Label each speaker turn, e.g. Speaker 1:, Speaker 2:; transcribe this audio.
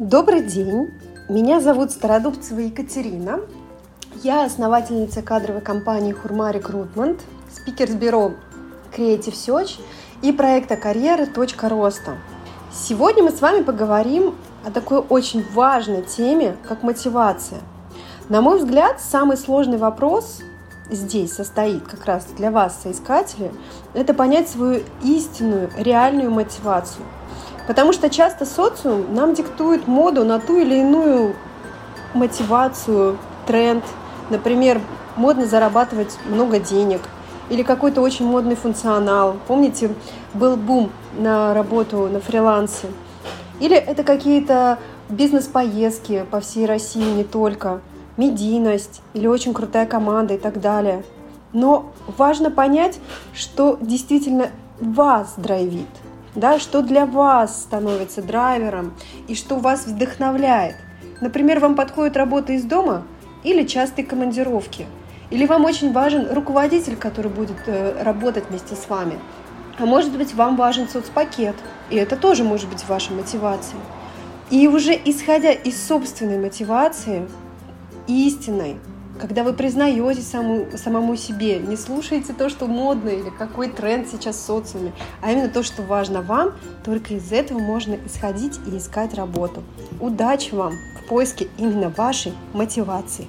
Speaker 1: Добрый день! Меня зовут Стародубцева Екатерина. Я основательница кадровой компании Хурма Рекрутмент, спикер с бюро Creative Search и проекта карьеры «Точка роста». Сегодня мы с вами поговорим о такой очень важной теме, как мотивация. На мой взгляд, самый сложный вопрос здесь состоит как раз для вас, соискатели, это понять свою истинную, реальную мотивацию – Потому что часто социум нам диктует моду на ту или иную мотивацию, тренд. Например, модно зарабатывать много денег или какой-то очень модный функционал. Помните, был бум на работу на фрилансе. Или это какие-то бизнес-поездки по всей России, не только, медийность или очень крутая команда и так далее. Но важно понять, что действительно вас драйвит – да, что для вас становится драйвером и что вас вдохновляет. Например, вам подходит работа из дома или частые командировки. Или вам очень важен руководитель, который будет э, работать вместе с вами. А может быть, вам важен соцпакет, и это тоже может быть вашей мотивацией. И уже исходя из собственной мотивации, истинной, когда вы признаете саму, самому себе, не слушаете то, что модно или какой тренд сейчас в социуме, а именно то, что важно вам, только из этого можно исходить и искать работу. Удачи вам в поиске именно вашей мотивации.